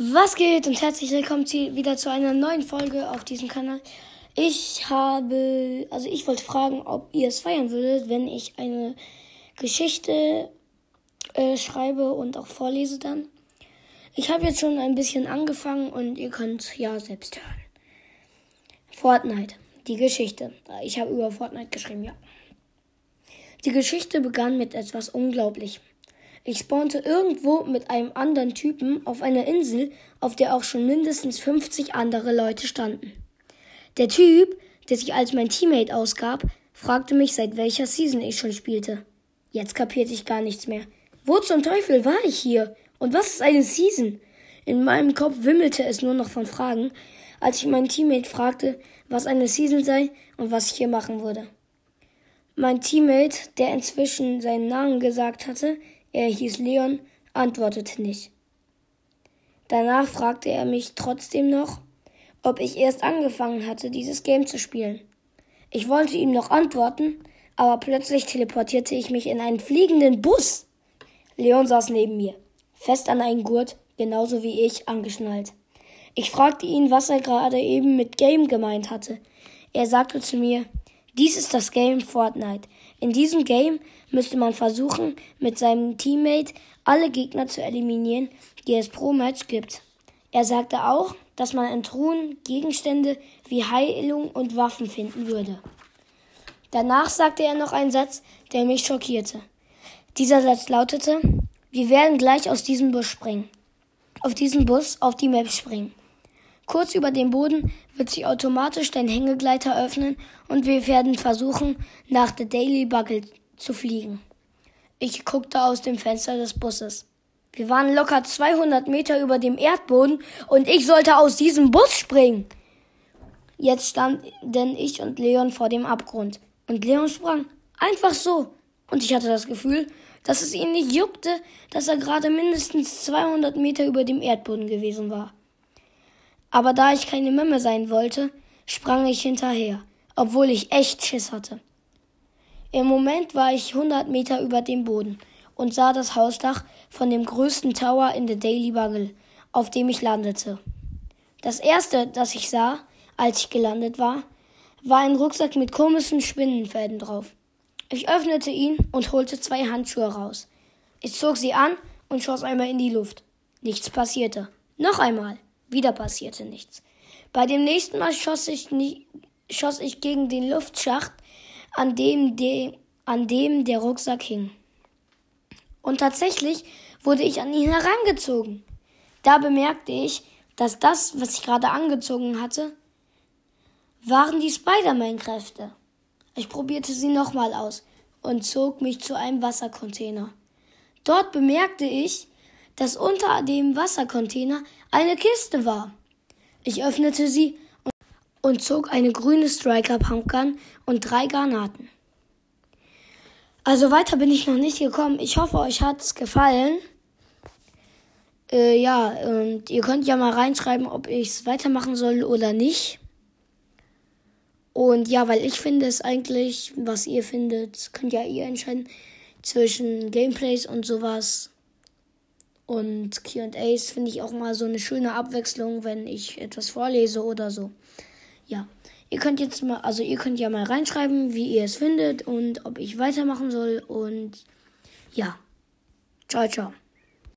Was geht und herzlich willkommen wieder zu einer neuen Folge auf diesem Kanal. Ich habe, also ich wollte fragen, ob ihr es feiern würdet, wenn ich eine Geschichte äh, schreibe und auch vorlese dann. Ich habe jetzt schon ein bisschen angefangen und ihr könnt ja selbst hören. Fortnite, die Geschichte. Ich habe über Fortnite geschrieben, ja. Die Geschichte begann mit etwas Unglaublichem. Ich spawnte irgendwo mit einem anderen Typen auf einer Insel, auf der auch schon mindestens 50 andere Leute standen. Der Typ, der sich als mein Teammate ausgab, fragte mich, seit welcher Season ich schon spielte. Jetzt kapierte ich gar nichts mehr. Wo zum Teufel war ich hier? Und was ist eine Season? In meinem Kopf wimmelte es nur noch von Fragen, als ich meinen Teammate fragte, was eine Season sei und was ich hier machen würde. Mein Teammate, der inzwischen seinen Namen gesagt hatte, er hieß Leon, antwortete nicht. Danach fragte er mich trotzdem noch, ob ich erst angefangen hatte, dieses Game zu spielen. Ich wollte ihm noch antworten, aber plötzlich teleportierte ich mich in einen fliegenden Bus. Leon saß neben mir, fest an einen Gurt, genauso wie ich, angeschnallt. Ich fragte ihn, was er gerade eben mit Game gemeint hatte. Er sagte zu mir, dies ist das Game Fortnite. In diesem Game müsste man versuchen, mit seinem Teammate alle Gegner zu eliminieren, die es pro Match gibt. Er sagte auch, dass man in Truhen Gegenstände wie Heilung und Waffen finden würde. Danach sagte er noch einen Satz, der mich schockierte. Dieser Satz lautete, wir werden gleich aus diesem Bus springen. Auf diesen Bus auf die Map springen. Kurz über dem Boden wird sich automatisch dein Hängegleiter öffnen und wir werden versuchen, nach der Daily Bugle zu fliegen. Ich guckte aus dem Fenster des Busses. Wir waren locker 200 Meter über dem Erdboden und ich sollte aus diesem Bus springen. Jetzt standen ich und Leon vor dem Abgrund und Leon sprang. Einfach so. Und ich hatte das Gefühl, dass es ihn nicht juckte, dass er gerade mindestens 200 Meter über dem Erdboden gewesen war. Aber da ich keine Memme sein wollte, sprang ich hinterher, obwohl ich echt Schiss hatte. Im Moment war ich 100 Meter über dem Boden und sah das Hausdach von dem größten Tower in der Daily Bugle, auf dem ich landete. Das erste, das ich sah, als ich gelandet war, war ein Rucksack mit komischen Spinnenfäden drauf. Ich öffnete ihn und holte zwei Handschuhe raus. Ich zog sie an und schoss einmal in die Luft. Nichts passierte. Noch einmal. Wieder passierte nichts. Bei dem nächsten Mal schoss ich, nie, schoss ich gegen den Luftschacht, an dem, de, an dem der Rucksack hing. Und tatsächlich wurde ich an ihn herangezogen. Da bemerkte ich, dass das, was ich gerade angezogen hatte, waren die Spider-Man-Kräfte. Ich probierte sie nochmal aus und zog mich zu einem Wassercontainer. Dort bemerkte ich, dass unter dem Wassercontainer eine Kiste war. Ich öffnete sie und, zog eine grüne Striker Pumpgun und drei Granaten. Also weiter bin ich noch nicht gekommen. Ich hoffe, euch hat's gefallen. Äh, ja, und ihr könnt ja mal reinschreiben, ob ich es weitermachen soll oder nicht. Und ja, weil ich finde es eigentlich, was ihr findet, könnt ja ihr entscheiden zwischen Gameplays und sowas. Und QAs finde ich auch mal so eine schöne Abwechslung, wenn ich etwas vorlese oder so. Ja. Ihr könnt jetzt mal, also ihr könnt ja mal reinschreiben, wie ihr es findet und ob ich weitermachen soll. Und ja. Ciao, ciao.